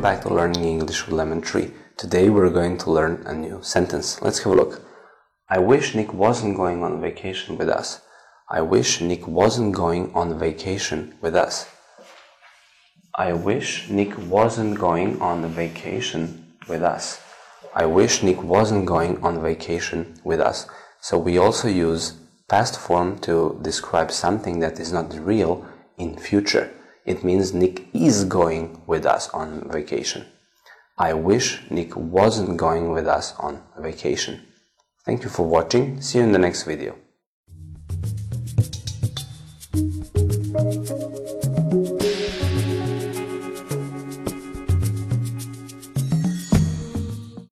learning English with Lemon Tree. Today we're going to learn a new sentence. Let's have a look. I wish Nick wasn't going on vacation with us. I wish Nick wasn't going on vacation with us. I wish Nick wasn't going on vacation with us. I wish Nick wasn't going on vacation with us. So we also use past form to describe something that is not real in future it means Nick is going with us on vacation. I wish Nick wasn't going with us on vacation. Thank you for watching. See you in the next video.